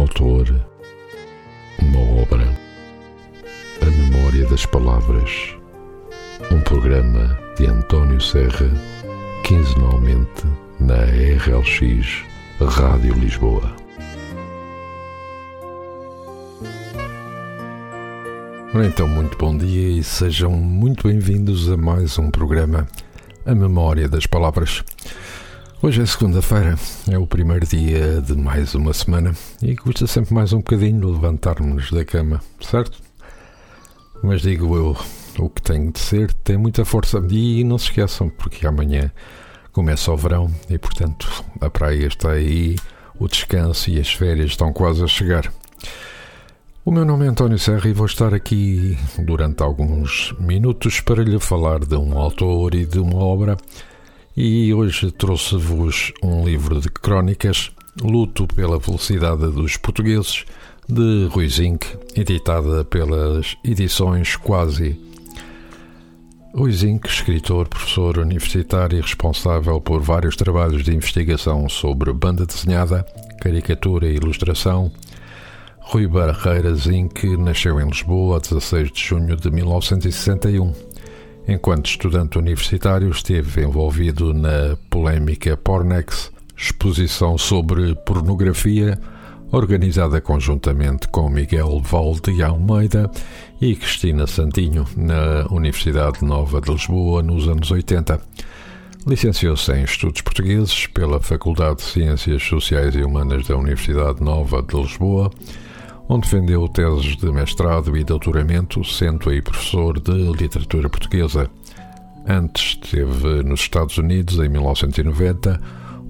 autor, uma obra, a memória das palavras, um programa de António Serra, quinzenalmente na RLX Rádio Lisboa. Então, muito bom dia e sejam muito bem-vindos a mais um programa, A Memória das Palavras. Hoje é segunda-feira, é o primeiro dia de mais uma semana e custa sempre mais um bocadinho levantar-nos da cama, certo? Mas digo eu, o que tem de ser tem muita força e não se esqueçam, porque amanhã começa o verão e, portanto, a praia está aí, o descanso e as férias estão quase a chegar. O meu nome é António Serra e vou estar aqui durante alguns minutos para lhe falar de um autor e de uma obra e hoje trouxe-vos um livro de crónicas, Luto pela Velocidade dos Portugueses, de Rui Zinck, editada pelas edições Quasi. Rui Zinck, escritor, professor universitário e responsável por vários trabalhos de investigação sobre banda desenhada, caricatura e ilustração, Rui Barreira Zinck nasceu em Lisboa a 16 de junho de 1961 Enquanto estudante universitário, esteve envolvido na polémica Pornex, exposição sobre pornografia, organizada conjuntamente com Miguel Valde Almeida e Cristina Santinho, na Universidade Nova de Lisboa, nos anos 80. Licenciou-se em Estudos Portugueses pela Faculdade de Ciências Sociais e Humanas da Universidade Nova de Lisboa onde defendeu teses de mestrado e doutoramento, sendo aí professor de literatura portuguesa. Antes esteve nos Estados Unidos em 1990,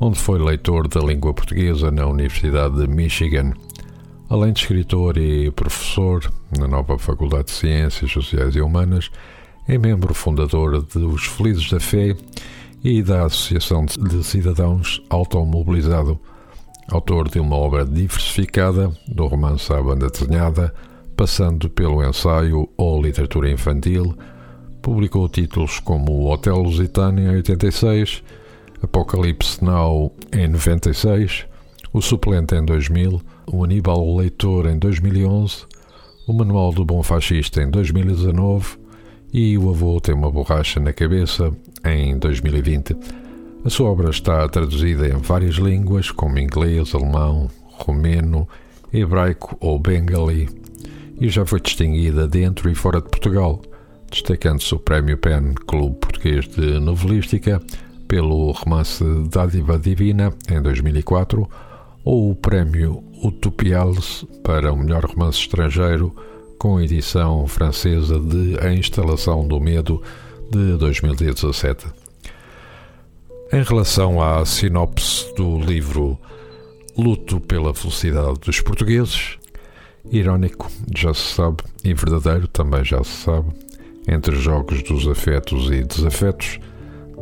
onde foi leitor da língua portuguesa na Universidade de Michigan. Além de escritor e professor na nova Faculdade de Ciências Sociais e Humanas, é membro fundador dos Felizes da Fé e da Associação de Cidadãos Automobilizado autor de uma obra diversificada, do romance à banda desenhada, passando pelo ensaio ou literatura infantil, publicou títulos como Hotel Lusitânia em 86, Apocalipse Now em 96, O Suplente em 2000, O Aníbal Leitor em 2011, O Manual do Bom Fascista em 2019 e O Avô Tem uma Borracha na Cabeça em 2020. A sua obra está traduzida em várias línguas, como inglês, alemão, romeno, hebraico ou bengali, e já foi distinguida dentro e fora de Portugal, destacando-se o Prémio PEN Clube Português de Novelística pelo romance Dádiva Divina, em 2004, ou o Prémio Utopiales para o melhor romance estrangeiro, com a edição francesa de A Instalação do Medo, de 2017. Em relação à sinopse do livro Luto pela Felicidade dos Portugueses, irónico, já se sabe, e verdadeiro, também já se sabe, entre jogos dos afetos e desafetos,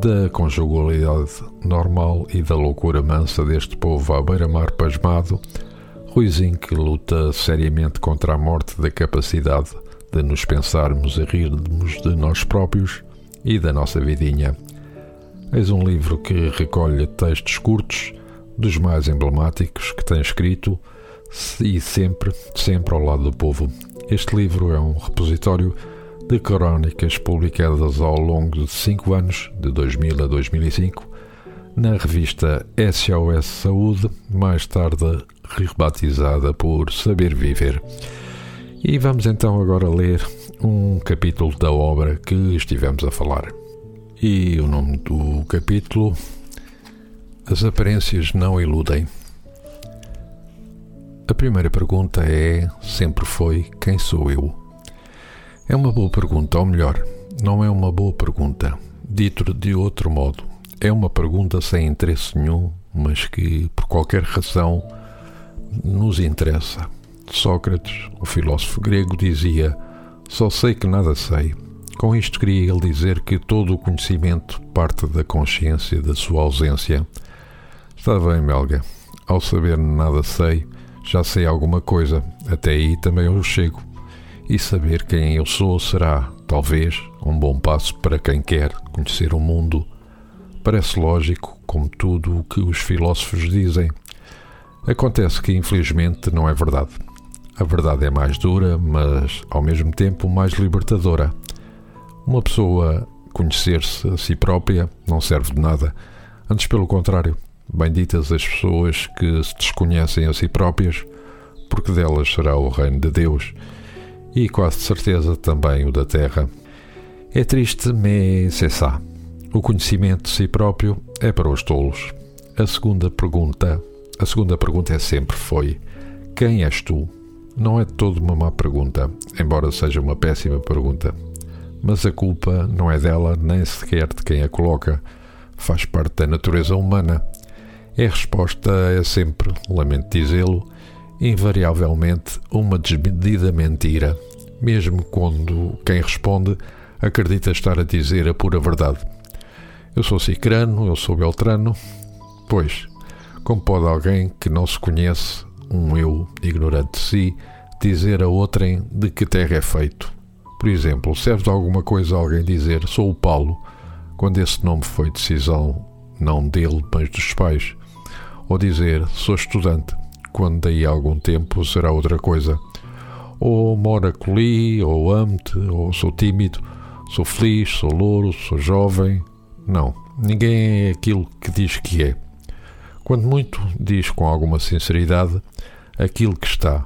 da conjugalidade normal e da loucura mansa deste povo à beira-mar pasmado, Ruizinho que luta seriamente contra a morte da capacidade de nos pensarmos e rirmos de nós próprios e da nossa vidinha Eis um livro que recolhe textos curtos, dos mais emblemáticos que tem escrito, e sempre, sempre ao lado do povo. Este livro é um repositório de crónicas publicadas ao longo de cinco anos, de 2000 a 2005, na revista SOS Saúde, mais tarde rebatizada por Saber Viver. E vamos então agora ler um capítulo da obra que estivemos a falar. E o nome do capítulo: As aparências não iludem. A primeira pergunta é, sempre foi, quem sou eu? É uma boa pergunta, ou melhor, não é uma boa pergunta. Dito de outro modo, é uma pergunta sem interesse nenhum, mas que, por qualquer razão, nos interessa. Sócrates, o filósofo grego, dizia: Só sei que nada sei com isto queria ele dizer que todo o conhecimento parte da consciência da sua ausência. Está bem, Melga. Ao saber nada sei, já sei alguma coisa. Até aí também eu chego. E saber quem eu sou será, talvez, um bom passo para quem quer conhecer o mundo. Parece lógico, como tudo o que os filósofos dizem. Acontece que, infelizmente, não é verdade. A verdade é mais dura, mas ao mesmo tempo mais libertadora. Uma pessoa conhecer-se a si própria não serve de nada. Antes, pelo contrário, benditas as pessoas que se desconhecem a si próprias, porque delas será o reino de Deus e quase de certeza também o da terra. É triste, mas c'est ça. O conhecimento de si próprio é para os tolos. A segunda pergunta, a segunda pergunta é sempre foi: quem és tu? Não é todo uma má pergunta, embora seja uma péssima pergunta. Mas a culpa não é dela nem sequer de quem a coloca. Faz parte da natureza humana. É a resposta é sempre, lamento dizê-lo, invariavelmente uma desmedida mentira, mesmo quando quem responde acredita estar a dizer a pura verdade. Eu sou cicrano, eu sou beltrano. Pois, como pode alguém que não se conhece, um eu ignorante de si, dizer a outrem de que terra é feito? Por exemplo, serve de alguma coisa alguém dizer sou o Paulo, quando esse nome foi decisão não dele, mas dos pais? Ou dizer sou estudante, quando daí a algum tempo será outra coisa? Ou moro acolhi, ou amo-te, ou sou tímido, sou feliz, sou louro, sou jovem. Não, ninguém é aquilo que diz que é. Quando muito, diz com alguma sinceridade aquilo que está.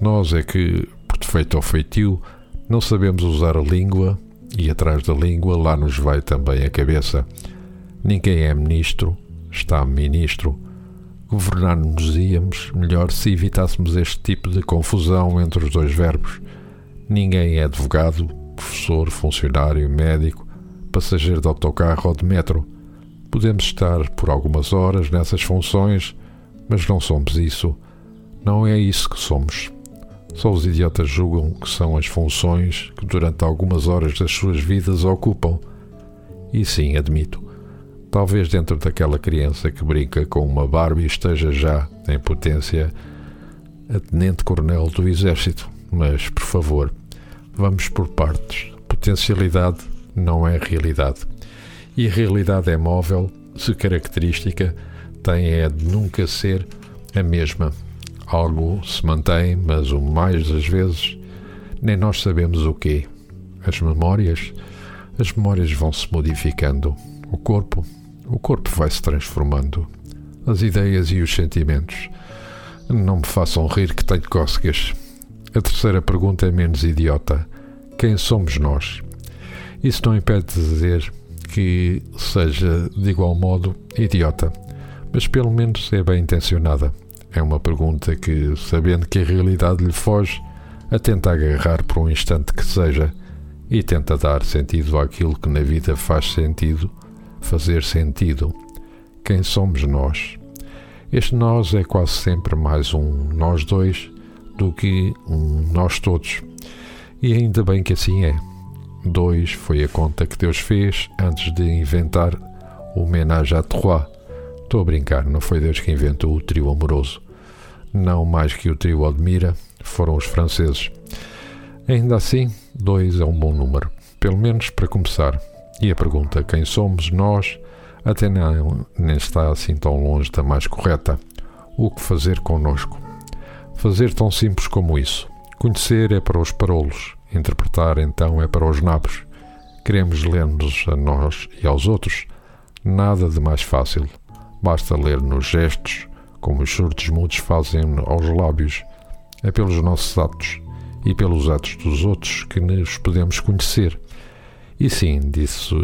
Nós é que, por defeito ou feitio, não sabemos usar a língua e atrás da língua lá nos vai também a cabeça. Ninguém é ministro, está ministro. Governar-nos-íamos melhor se evitássemos este tipo de confusão entre os dois verbos. Ninguém é advogado, professor, funcionário, médico, passageiro de autocarro ou de metro. Podemos estar por algumas horas nessas funções, mas não somos isso. Não é isso que somos. Só os idiotas julgam que são as funções que durante algumas horas das suas vidas ocupam. E sim, admito, talvez dentro daquela criança que brinca com uma Barbie esteja já, em potência, a tenente-coronel do Exército. Mas, por favor, vamos por partes. Potencialidade não é realidade. E a realidade é móvel se característica tem é de nunca ser a mesma Algo se mantém, mas o mais das vezes nem nós sabemos o quê. As memórias, as memórias vão se modificando. O corpo, o corpo vai se transformando. As ideias e os sentimentos. Não me façam rir que tenho cócegas. A terceira pergunta é menos idiota. Quem somos nós? Isso não impede de dizer que seja de igual modo idiota, mas pelo menos é bem intencionada. É uma pergunta que, sabendo que a realidade lhe foge, a tenta agarrar por um instante que seja e tenta dar sentido àquilo que na vida faz sentido, fazer sentido. Quem somos nós? Este nós é quase sempre mais um nós dois do que um nós todos. E ainda bem que assim é. Dois foi a conta que Deus fez antes de inventar o ménage à trois. Estou a brincar, não foi Deus que inventou o trio amoroso não mais que o trio admira, foram os franceses. Ainda assim, dois é um bom número, pelo menos para começar. E a pergunta quem somos nós até não, nem está assim tão longe da mais correta. O que fazer connosco? Fazer tão simples como isso. Conhecer é para os parolos, interpretar então é para os nabos. Queremos ler-nos a nós e aos outros? Nada de mais fácil. Basta ler nos gestos, como os surtos mudos fazem aos lábios, é pelos nossos atos e pelos atos dos outros que nos podemos conhecer. E sim, disse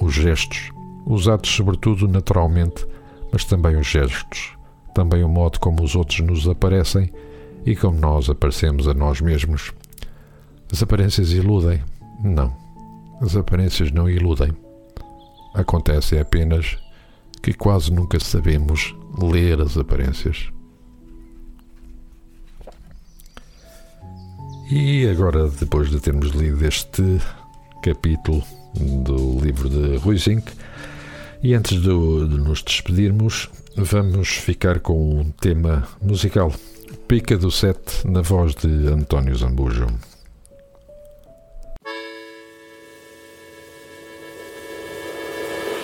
os gestos, os atos, sobretudo, naturalmente, mas também os gestos, também o modo como os outros nos aparecem e como nós aparecemos a nós mesmos. As aparências iludem? Não. As aparências não iludem. Acontece apenas que quase nunca sabemos ler as aparências. E agora, depois de termos lido este capítulo do livro de Rui Zink, e antes de, de nos despedirmos, vamos ficar com um tema musical. Pica do Sete, na voz de António Zambujo.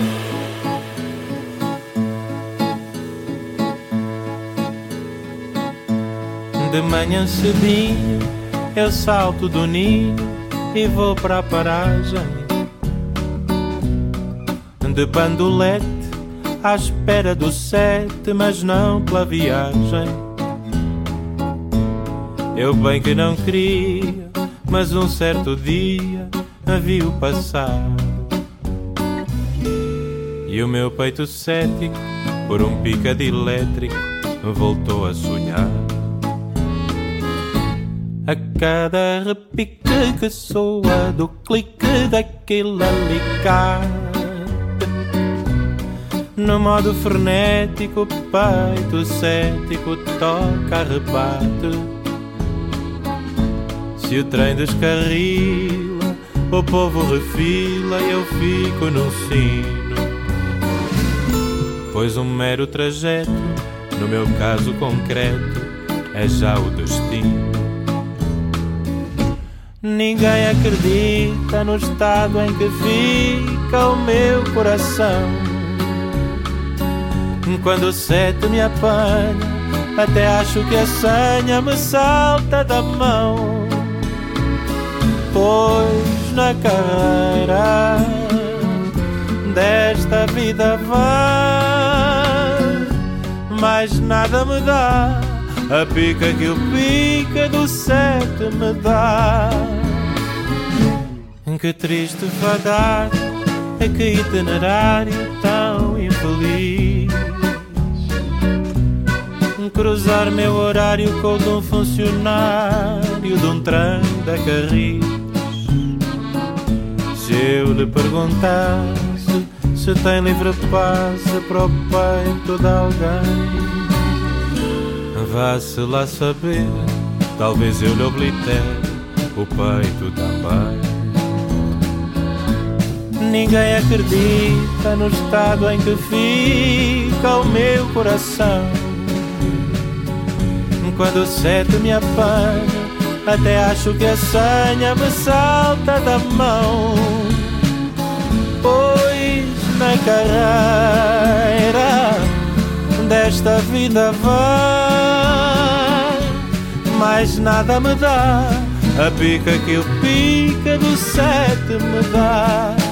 De manhã cedinho eu salto do ninho e vou para a paragem de bandolete à espera do sete, mas não pela viagem. Eu bem que não queria, mas um certo dia a viu passar. E o meu peito cético, por um picado elétrico, voltou a sonhar. A cada repique que soa do clique daquele alicate. No modo frenético, peito cético toca rebate. Se o trem descarrila, o povo refila e eu fico no sino. Pois um mero trajeto, no meu caso concreto, é já o destino Ninguém acredita no estado em que fica o meu coração quando o sete me apanha, até acho que a senha me salta da mão. Pois na carreira desta vida vai, mais nada me dá. A pica que o pica do sete me dá. Que triste fadar, que itinerário tão infeliz cruzar meu horário com o de um funcionário de um trem da Carris. Se eu lhe perguntasse se tem livre passe para o peito de alguém, vá-se lá saber, talvez eu lhe oblitere o peito também. Ninguém acredita no estado em que fica o meu coração quando o sete me apanha, até acho que a senha me salta da mão. Pois na carreira desta vida vai, mais nada me dá. A pica que o pica do sete me dá.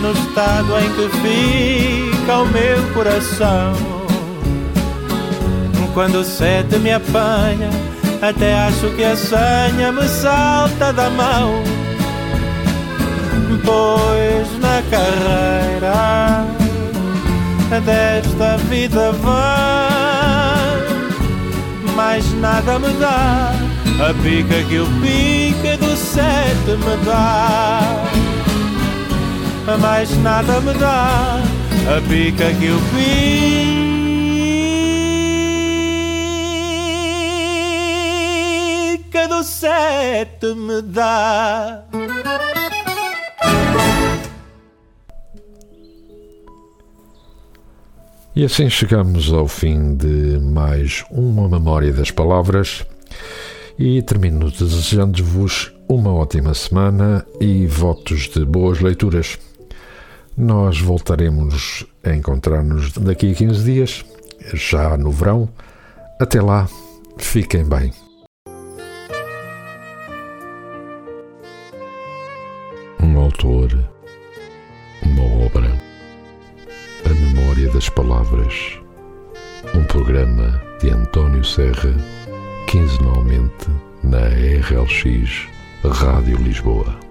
No estado em que fica o meu coração. Quando o sete me apanha, até acho que a senha me salta da mão. Pois na carreira desta vida vai, mais nada me dá. A pica que o pica do sete me dá mais nada me dá a pica que o pica do sete me dá. E assim chegamos ao fim de mais uma Memória das Palavras e termino desejando-vos uma ótima semana e votos de boas leituras. Nós voltaremos a encontrar-nos daqui a 15 dias, já no verão. Até lá, fiquem bem. Um autor, uma obra, a memória das palavras, um programa de António Serra, quinzenalmente na RLX Rádio Lisboa.